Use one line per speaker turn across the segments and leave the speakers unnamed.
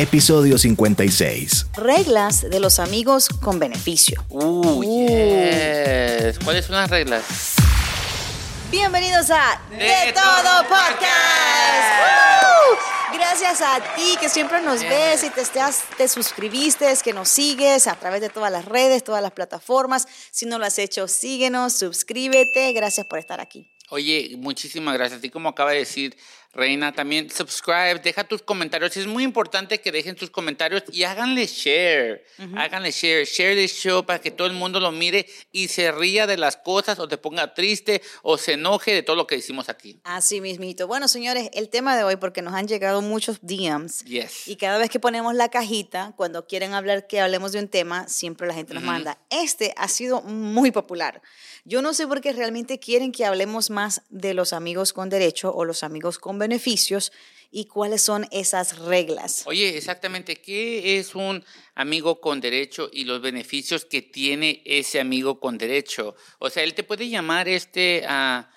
episodio 56.
Reglas de los amigos con beneficio.
Uh, yes. ¿Cuáles son las reglas?
Bienvenidos a De,
De
Todo Podcast.
Podcast.
¡Woo! Gracias a ti que siempre nos
Yes.
ves y te, estás, te suscribiste, que nos sigues a través de todas las redes, todas las plataformas. Si no lo has hecho, síguenos, suscríbete. Gracias por estar aquí.
Oye, muchísimas gracias. Así como acaba de decir Reina, también subscribe, deja tus comentarios. Es muy importante que dejen tus comentarios y háganle share. Háganle share. Share the show para que todo el mundo lo mire y se ría de las cosas o te ponga triste o se enoje de todo lo que decimos aquí.
Así mismito. Bueno, señores, el tema de hoy, porque nos han llegado muchos DMs.
Yes.
Y cada vez que ponemos la cajita, cuando quieren hablar que hablemos de un tema, siempre la gente nos manda. Este ha sido muy popular. Yo no sé por qué realmente quieren que hablemos más de los amigos con derecho o los amigos con beneficios y cuáles son esas reglas.
Oye, exactamente, ¿qué es un amigo con derecho y los beneficios que tiene ese amigo con derecho? O sea, él te puede llamar este a,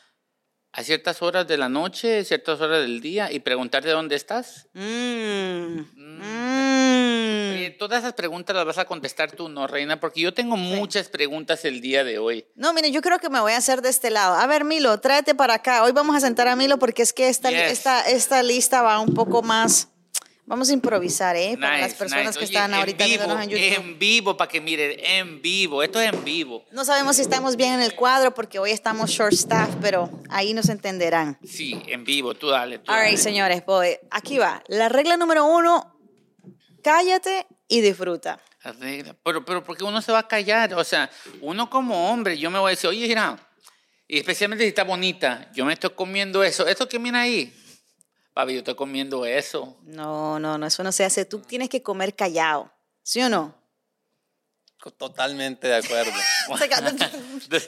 a ciertas horas de la noche, ciertas horas del día y preguntarte dónde estás.
Mm, mm.
Oye, todas esas preguntas las vas a contestar tú, ¿no, Reina? Porque yo tengo muchas preguntas el día de hoy.
No, mire, yo creo que me voy a hacer de este lado. A ver, Milo, tráete para acá. Hoy vamos a sentar a Milo porque es que esta,
Yes.
esta, esta lista va un poco más... Vamos a improvisar, ¿eh? Para las
Nice,
personas
nice.
que están ahorita
en vivo,
viéndonos en YouTube.
en vivo, para que miren, en vivo. Esto es en vivo.
No sabemos si estamos bien en el cuadro porque hoy estamos short staff, pero ahí nos entenderán.
Sí, en vivo. Tú dale. Tú
All right,
dale.
señores, pues aquí va. La regla número uno, cállate y disfruta.
Arregla. Pero, pero, ¿por qué uno se va a callar? O sea, uno como hombre, yo me voy a decir, oye, mira, y especialmente si está bonita, yo me estoy comiendo eso. ¿Esto que viene ahí? Papi, yo estoy comiendo eso.
No, no, no, eso no se hace. Tú tienes que comer callado, ¿sí o no?
Totalmente de acuerdo.
Se quedó,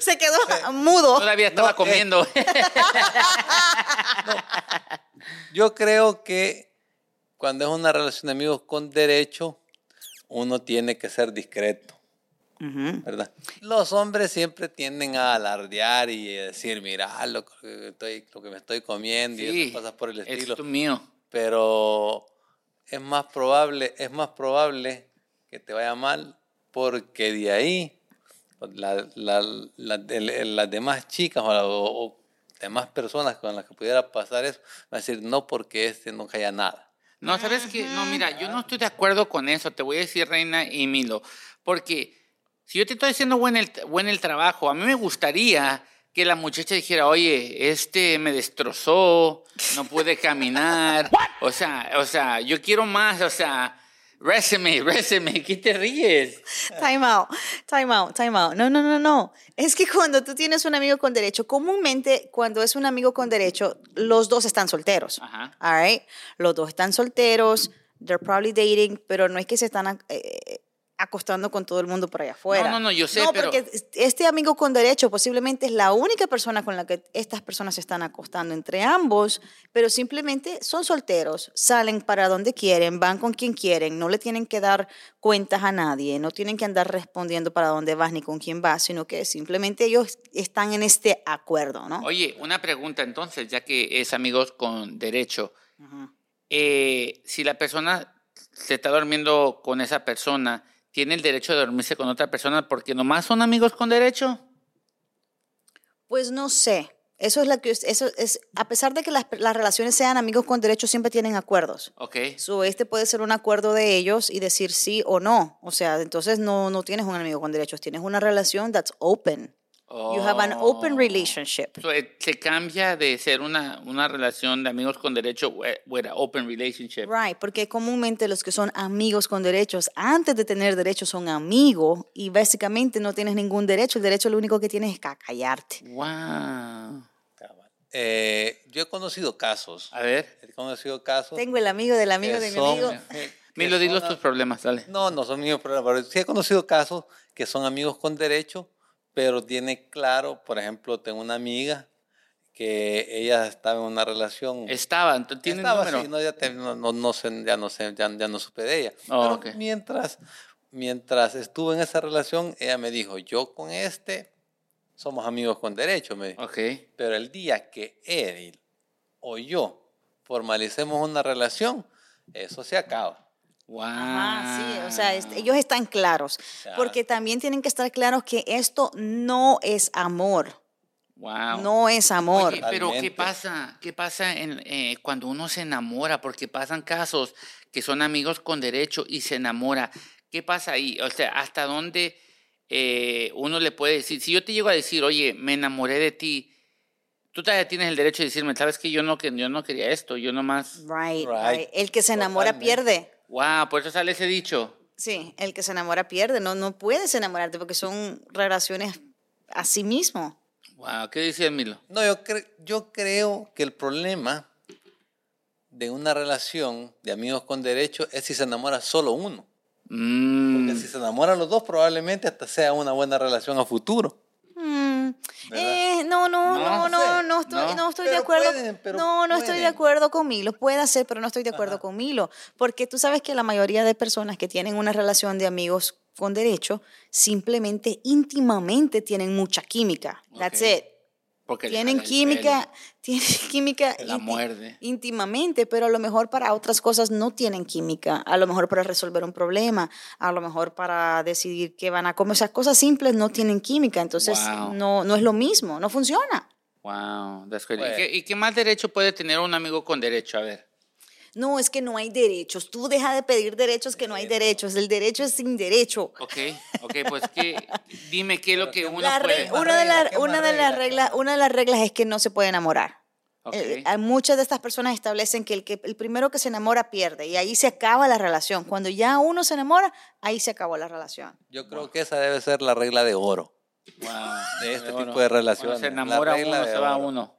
se quedó mudo.
Todavía estaba
No, eh.
comiendo.
Yo creo que cuando es una relación de amigos con derecho, uno tiene que ser discreto,
Ujú.
¿verdad? Los hombres siempre tienden a alardear y a decir, mira lo que, estoy, lo que me estoy comiendo y
sí,
esas cosas por el estilo.
es mío.
Pero es más probable, es más probable que te vaya mal porque de ahí la- la- la- las demás chicas o, o- demás personas con las que pudiera pasar eso van a decir no porque este no haya nada.
No, ¿sabes qué? No, mira, yo no estoy de acuerdo con eso. Te voy a decir, Reina y Milo. Porque si yo te estoy haciendo buen el, buen el trabajo, a mí me gustaría que la muchacha dijera, oye, este me destrozó, no puede caminar. O sea, o sea, yo quiero más, o sea, resume, resume, ¿qué te ríes?
Time out, time out, time out. No, no, no, no. Es que cuando tú tienes un amigo con derecho, comúnmente cuando es un amigo con derecho, los dos están solteros.
Ajá.
All right? Los dos están solteros, they're probably dating, pero no es que se están eh, acostando con todo el mundo por allá afuera.
no, no, yo sé,
No,
pero-
porque este amigo con derecho posiblemente es la única persona con la que estas personas se están acostando entre ambos, pero simplemente son solteros, salen para donde quieren, van con quien quieren, no le tienen que dar cuentas a nadie, no tienen que andar respondiendo para dónde vas ni con quién vas, sino que simplemente ellos están en este acuerdo, ¿no?
Oye, una pregunta entonces, ya que es amigos con derecho. Eh, si la persona se está durmiendo con esa persona, ¿tiene el derecho de dormirse con otra persona porque nomás son amigos con derecho?
Pues no sé. Eso es la que eso es a pesar de que las, las relaciones sean amigos con derechos siempre tienen acuerdos.
Ok.
So, este puede ser un acuerdo de ellos y decir sí o no. O sea, entonces no, no tienes un amigo con derechos, tienes una relación that's open. You have an open
Oh.
relationship.
So, eh, se cambia de ser una, una relación de amigos con derecho with, with an open relationship.
Right, porque comúnmente los que son amigos con derechos, antes de tener derechos son amigos y básicamente no tienes ningún derecho. El derecho lo único que tienes es ca- callarte.
Wow.
Eh, yo he conocido casos,
A ver,
he conocido casos
Tengo el amigo del amigo de mi amigo.
Milo,
son-
tus problemas, dale.
No, no son míos problemas, pero sí he conocido casos que son amigos con derecho, pero tiene claro, por ejemplo, tengo una amiga que ella estaba en una relación.
Estaba, ¿tiene
estaba
número?
así, no, ya, te- no, no, no sé, ya no sé, ya, ya no supe de ella.
Oh,
pero mientras, mientras estuve en esa relación, ella me dijo, yo con este somos amigos con derecho, me dijo. Pero el día que él o yo formalicemos una relación, eso se acaba.
Wow.
Ajá, sí, o sea, este, ellos están claros, porque también tienen que estar claros que esto no es amor,
Wow.
no es amor.
Oye, pero ¿qué pasa? ¿Qué pasa en, eh, cuando uno se enamora? Porque pasan casos que son amigos con derecho y se enamora. ¿Qué pasa ahí? O sea, ¿hasta dónde eh, uno le puede decir? Si yo te llego a decir, oye, me enamoré de ti, tú todavía tienes el derecho de decirme, sabes que yo no, que yo no quería esto, yo nomás...
Right,
Right.
right. El que se enamora
Totalmente.
pierde.
Wow, por eso sale ese dicho.
Sí, el que se enamora pierde. No, no puedes enamorarte porque son relaciones a sí mismo.
Wow, ¿qué dice Milo?
No, yo, cre- yo creo que el problema de una relación de amigos con derecho es si se enamora solo uno.
Mm,
Porque si se enamoran los dos, probablemente hasta sea una buena relación a futuro.
Mm,
¿Verdad?
eh, no, no,
No,
no, no, estoy,
No.
estoy de acuerdo. no, no estoy de acuerdo con Milo. Puede ser, pero no estoy de acuerdo con Milo. Porque tú sabes que la mayoría de personas que tienen una relación de amigos con derecho, simplemente íntimamente tienen mucha química. That's it.
Porque
Tienen química,
pelo,
tienen química
la muerde.
íntimamente, pero a lo mejor para otras cosas no tienen química, a lo mejor para resolver un problema, a lo mejor para decidir qué van a comer, esas cosas simples no tienen química, entonces
Wow.
no, no es lo mismo, no funciona.
Wow, that's. ¿Y,
Bueno.
qué, y qué más derecho puede tener un amigo con derecho? A ver.
No, es que no hay derechos, tú deja de pedir derechos que no hay derechos, el derecho es sin derecho.
Ok, ok, pues ¿qué? dime qué es lo que uno
La
puede...
una, de las-
¿Qué más
una de las
reglas?
una de las reglas es que no se puede enamorar.
Ok.
Eh, hay muchas de estas personas establecen que el, que el primero que se enamora pierde y ahí se acaba la relación. Cuando ya uno se enamora, ahí se acabó la relación.
Yo creo que esa debe ser la regla de oro.
Wow,
de este tipo de relaciones,
Cuando se enamora uno, se va
oro.
uno.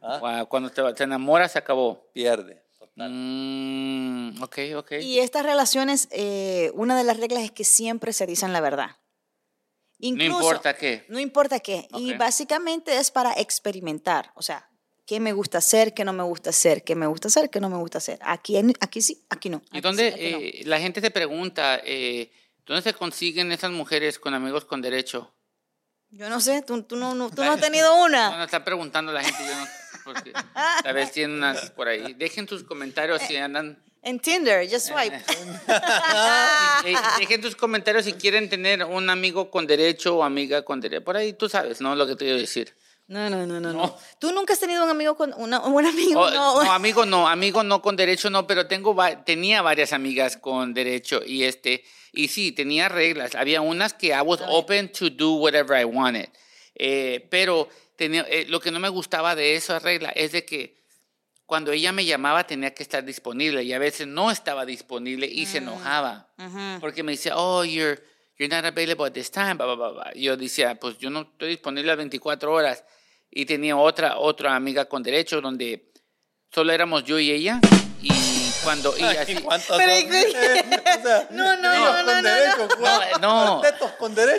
¿Ah?
Wow, cuando te va- se enamora, se acabó.
Pierde.
Mm, ok, ok.
Y estas relaciones, eh, una de las reglas es que siempre se dicen la verdad.
no
Incluso,
importa qué.
No importa qué. Y básicamente es para experimentar. O sea, qué me gusta hacer, qué no me gusta hacer, qué me gusta hacer, qué no me gusta hacer. Aquí, aquí sí, aquí no.
¿Y dónde
sí, aquí no.
eh, la gente te pregunta, eh, dónde se consiguen esas mujeres con amigos con derecho?
Yo no sé, tú, tú no, no- tú no has tenido
No,
una.
no, está preguntando la gente, yo no, porque tal vez tienen unas por ahí. Dejen tus comentarios si andan...
En Tinder, just swipe.
Eh, dejen tus comentarios si quieren tener un amigo con derecho o amiga con derecho. Por ahí tú sabes, ¿no? Lo que te quiero decir.
No, no, no, no, no. ¿Tú nunca has tenido un amigo con una, un amigo?
Oh,
no.
no, amigo no, amigo no con derecho no, pero tengo tenía varias amigas con derecho y este y sí tenía reglas. Había unas que I was open to do whatever I wanted, Eh, pero tenía eh, lo que no me gustaba de esa regla es de que cuando ella me llamaba tenía que estar disponible y a veces no estaba disponible y se enojaba
Ujú.
porque me decía, oh, you're, you're not available at this time, blah, blah, blah, Yo decía, pues yo no estoy disponible las 24 horas. Y tenía otra, otra amiga con derecho donde solo éramos yo y ella. Y cuando... Y así,
¿Cuántos
Pero,
son? O sea,
No, no, no, no,
con
no,
derecho,
no. No.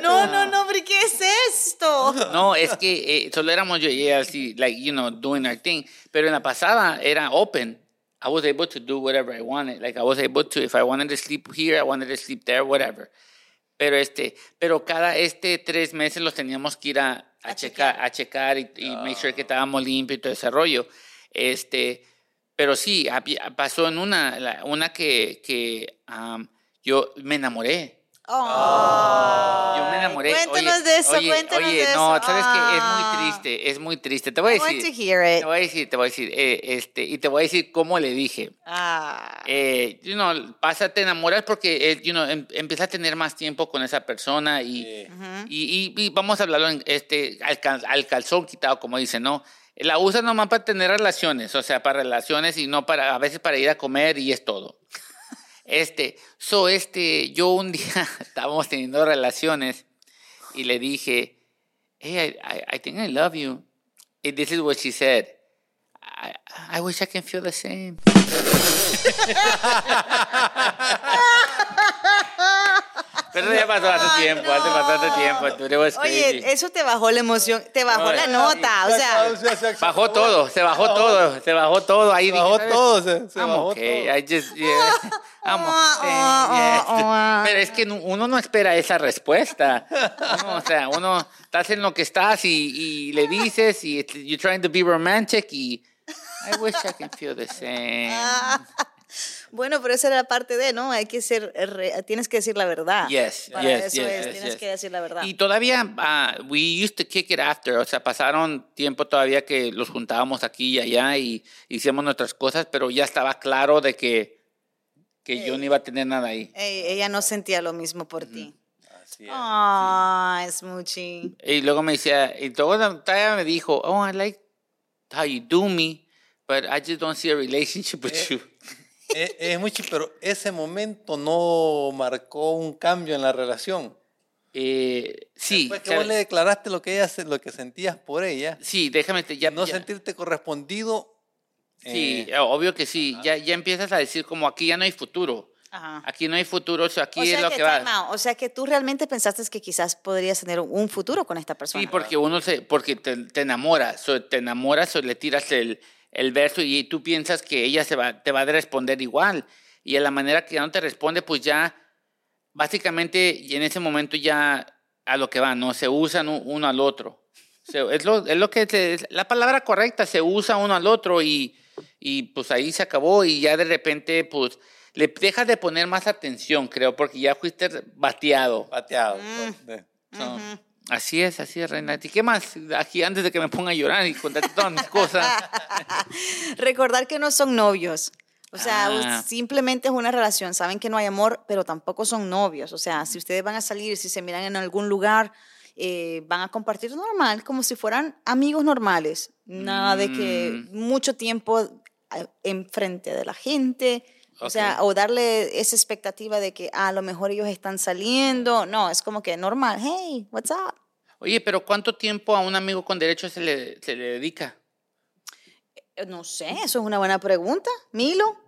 No, no, no, pero ¿qué es esto?
no, es que eh, solo éramos yo y ella así, like, you know, doing our thing. Pero en la pasada era open. I was able to do whatever I wanted. Like I was able to, if I wanted to sleep here, I wanted to sleep there, whatever. Pero este, pero cada este tres meses los teníamos que ir a, a,
A
checar, a checar y, y make sure que estábamos limpios y todo ese rollo. Este, pero sí, pasó en una, una que, que um, yo me enamoré.
Oh.
Yo me enamoré.
Cuéntanos
oye,
de eso,
oye,
cuéntanos
oye,
de eso.
no, sabes que es
Ah.
muy triste, es muy triste. Te voy a
I want
decir.
to hear it.
Te voy a decir, te voy a decir, eh, este, y te voy a decir cómo le dije.
Ah.
Eh, you know, pasa, te enamoras porque, eh, you know, em- empiezas a tener más tiempo con esa persona y,
Sí.
y, y- y vamos a hablarlo en, este, al, cal- al calzón quitado, como dicen, ¿no? La usas nomás para tener relaciones, o sea, para relaciones y no para, a veces para ir a comer y es todo. Este, so, este, yo un día estábamos teniendo relaciones y le dije, hey, I, I, I think I love you. And this is what she said. I, I wish I can feel the same. Pero ya pasó hace
Ay,
tiempo, hace bastante tiempo. Tú eres crazy.
Oye, eso te bajó la emoción, te bajó la nota, o sea.
Bajó todo, se bajó todo, se bajó todo. Ahí
Se bajó
dije,
todo, se, bajó
okay,
todo.
I just, yeah, I'm okay,
Ah,
yes. Pero es que no- uno no espera esa respuesta. Uno, o sea, uno estás en lo que estás y, y le dices y you're trying to be romantic y I wish I can feel the same.
Bueno, pero esa era parte de, ¿no? Hay que ser, re- tienes que decir la verdad.
Yes,
Para
yes,
eso
yes,
es,
yes,
tienes
yes.
que decir la verdad.
Y todavía, ah, we used to kick it after, o sea, pasaron tiempo todavía que los juntábamos aquí y allá y hicimos nuestras cosas, pero ya estaba claro de que, que yo no iba a tener nada ahí.
Eh, ella no sentía lo mismo por ti.
Así es.
Ah, Smoochie.
Y luego me decía, y luego todavía me dijo, oh, I like how you do me, but I just don't see a relationship with
Eh,
you.
Eh, es mucho, pero ese momento no marcó un cambio en la relación.
Eh, sí,
Después que
claro,
vos le declaraste lo que ella lo que sentías por ella,
sí, déjame, te- ya,
no
ya-
sentirte correspondido.
Sí,
eh,
obvio que sí, ya, ya empiezas a decir como aquí ya no hay futuro,
Ajá.
aquí no hay futuro, o sea, aquí
O
es
sea,
lo
que,
que va.
out. o sea que tú realmente pensaste que quizás podrías tener un futuro con esta persona.
Sí, porque uno se, porque te, te enamoras, so, te enamoras o le tiras el, el verso y tú piensas que ella se va, te va a responder igual. Y a la manera que ya no te responde, pues ya, básicamente, y en ese momento ya a lo que va, ¿no? Se usan uno al otro. Es, lo, es lo que, se- es la palabra correcta, se usa uno al otro y, y pues ahí se acabó y ya de repente, pues, le dejas de poner más atención, creo, porque ya fuiste bateado.
pateado.
Mm.
So, Así es, así es, Reina. ¿Y qué más? Aquí antes de que me ponga a llorar y contarte todas mis cosas.
Recordar que no son novios. O sea,
Ah.
simplemente es una relación. Saben que no hay amor, pero tampoco son novios. O sea, si ustedes van a salir, si se miran en algún lugar, eh, van a compartir normal, como si fueran amigos normales. Nada de que
Mm.
mucho tiempo enfrente de la gente. O sea, o darle esa expectativa de que ah, a lo mejor ellos están saliendo. No, es como que normal. Hey, what's up?
Oye, pero ¿cuánto tiempo a un amigo con derecho se le, se le dedica?
Eh, No sé, eso es una buena pregunta. Milo.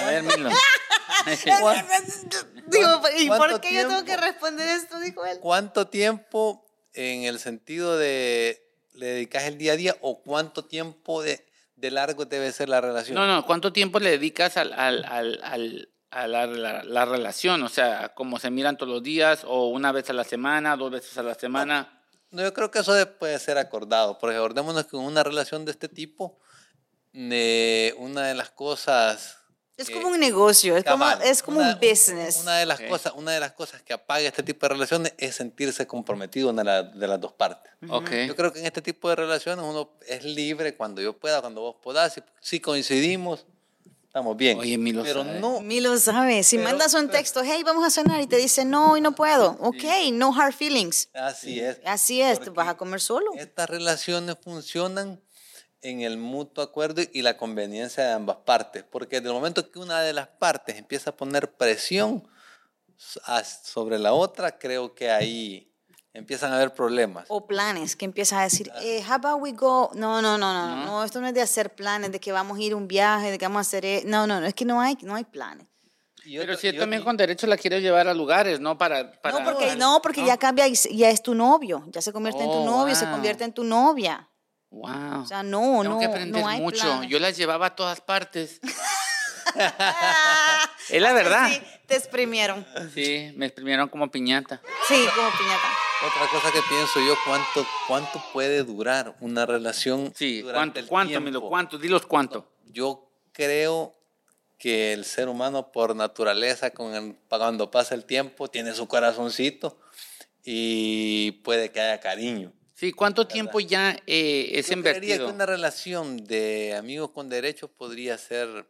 A ver, Milo.
Digo, ¿y por qué yo tengo que
tiempo?
responder esto? Dijo él.
¿Cuánto tiempo en el sentido de le dedicas el día a día o cuánto tiempo de, de largo debe ser la relación?
No, no, ¿cuánto tiempo le dedicas al, al, al, al- a la, la- la relación? O sea, ¿cómo se miran todos los días o una vez a la semana, dos veces a la semana?
No, yo creo que eso de- puede ser acordado, porque acordémonos que en una relación de este tipo, eh, una de las cosas...
Es como un negocio, es como, es como
una-
un business.
Una de las
Ok.
cosas, una de las cosas que apaga este tipo de relaciones es sentirse comprometido una de, la- de las dos partes.
Ok.
Yo creo que en este tipo de relaciones uno es libre cuando yo pueda, cuando vos podás. Si, si coincidimos, estamos bien.
Oye, Milo
Pero
sabe.
no,
Milo sabe, si
Pero-
mandas un texto, hey, vamos a cenar, y te dice, no, hoy no puedo, ok, no hard feelings.
así es.
Así es,
Porque
vas a comer solo.
Estas relaciones funcionan en el mutuo acuerdo y la conveniencia de ambas partes, porque desde el momento que una de las partes empieza a poner presión a- sobre la otra, creo que ahí empiezan a haber problemas.
O planes, que empiezas a decir, eh, how about we go? No, no, no, no, no, no, esto no es de hacer planes, de que vamos a ir a un viaje, de que vamos a hacer, e- no, no, no, es que no hay, no hay planes.
Y
Pero si
y
él también
otro-
con derecho la quieres llevar a lugares, ¿no? Para, para
no, porque, no, porque ya cambia y ya es tu novio, ya se convierte en tu
Oh,
novio, se
wow.
convierte en tu novia.
Wow.
O sea, no,
Tengo
no,
que aprender
no hay
mucho.
planes.
Yo las llevaba a todas partes. es la verdad.
Sí, te exprimieron.
Sí, me exprimieron como piñata.
Sí, como piñata.
Otra cosa que pienso yo, ¿cuánto, cuánto puede durar una relación?
Sí,
durante
¿cuánto,
el
cuánto? ¿Cuánto? Dilos cuánto.
Yo creo que el ser humano por naturaleza, con el- cuando pasa el tiempo, tiene su corazoncito y puede que haya cariño.
Sí, ¿cuánto tiempo ya eh, es
Yo creería que
invertido?
una relación de amigos con derechos podría ser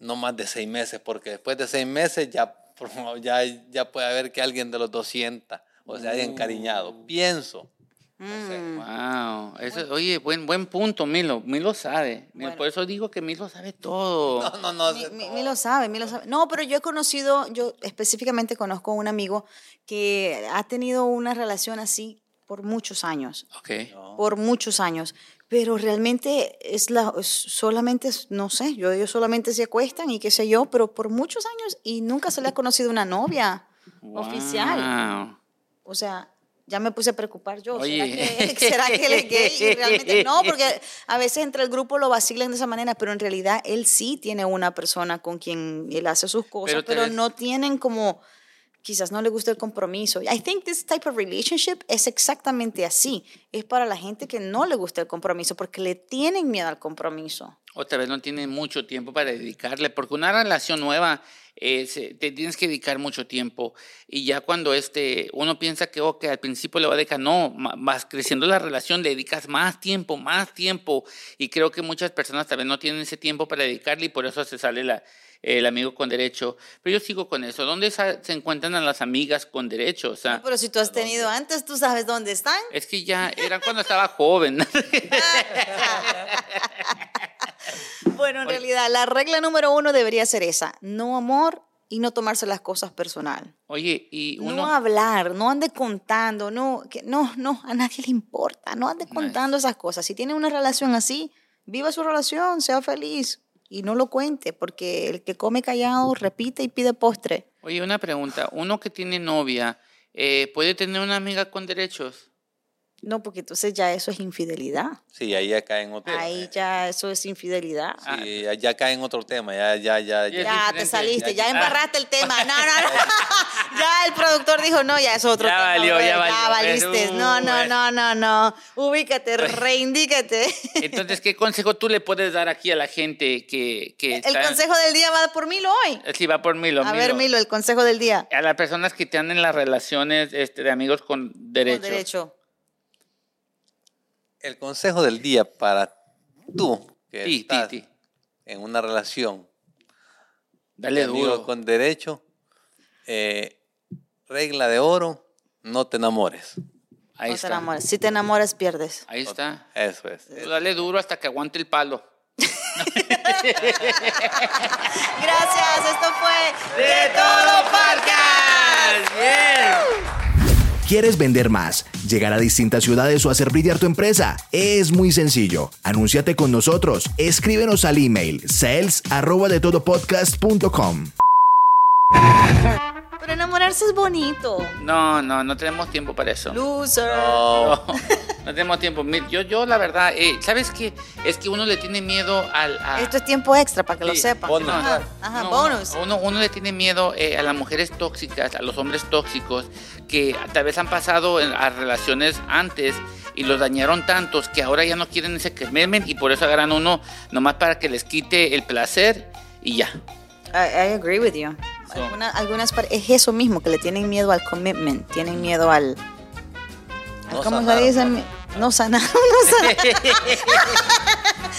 no más de seis meses, porque después de seis meses ya, ya, ya puede haber que alguien de los dos sienta o se haya encariñado.
Uh.
Pienso.
Mm.
Wow, eso, oye, buen, buen punto, Milo. Milo sabe.
Bueno.
Por eso digo que Milo sabe todo.
No, no, no.
Mi, mi-
todo.
mi lo sabe, mi lo sabe. No, pero yo he conocido, yo específicamente conozco un amigo que ha tenido una relación así por muchos años,
Ok.
No.
por muchos años, pero realmente es la, es solamente, no sé, yo, ellos solamente se acuestan y qué sé yo, pero por muchos años y nunca se le ha conocido una novia oficial.
Wow.
O sea, ya me puse a preocupar yo. ¿Será
Oye.
que, será que él es gay? Y realmente no, porque a veces entre el grupo lo vacilan de esa manera, pero en realidad él sí tiene una persona con quien él hace sus cosas,
Pero
pero,
ves-
no tienen como, quizás no le gusta el compromiso. I think this type of relationship es exactamente así. Es para la gente que no le gusta el compromiso, porque le tienen miedo al compromiso.
o tal vez no tiene mucho tiempo para dedicarle, porque una relación nueva eh, se- te tienes que dedicar mucho tiempo y ya cuando este, uno piensa que ok, al principio le va a dedicar, no, vas creciendo la relación, le dedicas más tiempo, más tiempo y creo que muchas personas vez no tienen ese tiempo para dedicarle y por eso se sale la, el amigo con derecho. Pero yo sigo con eso, ¿dónde se encuentran a las amigas con derecho? O sea,
No, pero si tú has tenido antes, tú sabes dónde están.
es que ya era cuando estaba joven.
Bueno, en realidad, la regla número uno debería ser esa: no amor y no tomarse las cosas personal.
Oye, y uno...
No hablar, no ande contando, no, que, no, no, a nadie le importa, no ande contando esas cosas. Si tiene una relación así, viva su relación, sea feliz y no lo cuente, porque el que come callado repite y pide postre.
Oye, una pregunta. Uno que tiene novia, eh, ¿puede tener una amiga con derechos?
No, porque entonces ya eso es infidelidad.
Sí, ahí ya cae en otro
Ahí ya eso es infidelidad.
Sí, ya, ya cae en otro tema, ya, ya, ya,
Ya
ya.
Ya te saliste,
Ya-
ya embarraste el tema. No, no, no. Ya el productor dijo, no, ya es otro
Ya
tema.
valió, ya valió.
valiste. No, no,
Pues.
no, no, no. Ubícate, reindícate.
Entonces, ¿qué consejo tú le puedes dar aquí a la gente que... que
El
está-
consejo del día va por Milo hoy.
Sí, va por Milo.
A ver, Milo, el consejo del día.
A las personas que están en las relaciones este, de amigos con derechos.
Con derecho.
El consejo del día para tú que estás
ti.
en una relación
Dale
de
duro.
con derecho, eh, regla de oro, no te enamores.
Ahí
no te
está.
enamores. Si te enamoras, pierdes.
Ahí está.
Eso es.
Tú Dale duro hasta que aguante el palo.
Gracias, esto fue
¡De todo podcast! ¡Bien!
¿Quieres vender más, llegar a distintas ciudades o hacer brillar tu empresa? Es muy sencillo. Anúnciate con nosotros. Escríbenos al email sales arroba de todopodcast.com.
Pero enamorarse es bonito.
No, no, no tenemos tiempo para eso.
Loser.
No,
No, tenemos tiempo. Yo, yo la verdad, eh, ¿sabes qué? Es que uno le tiene miedo al... a-
Esto es tiempo extra para que lo
Sí,
sepan.
bonus.
Ajá, ajá,
No,
bonus.
Uno, uno, uno le tiene miedo eh, a las mujeres tóxicas, a los hombres tóxicos, que tal vez han pasado en- a relaciones antes y los dañaron tantos que ahora ya no quieren ese commitment y por eso agarran uno nomás para que les quite el placer y ya.
I, I agree with you.
So-
Alguna- algunas es eso mismo, que le tienen miedo al commitment, tienen miedo al...
No
¿Cómo se
sanar,
dice?
no
No sanar, no sanar.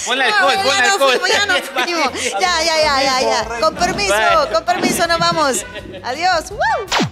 Ponle
No,
alcohol,
ya
ponle
no
alcohol.
ya no fuimos. Ya, ya, ya, ya, ya. Con permiso, con permiso, nos vamos. Adiós. ¡Woo!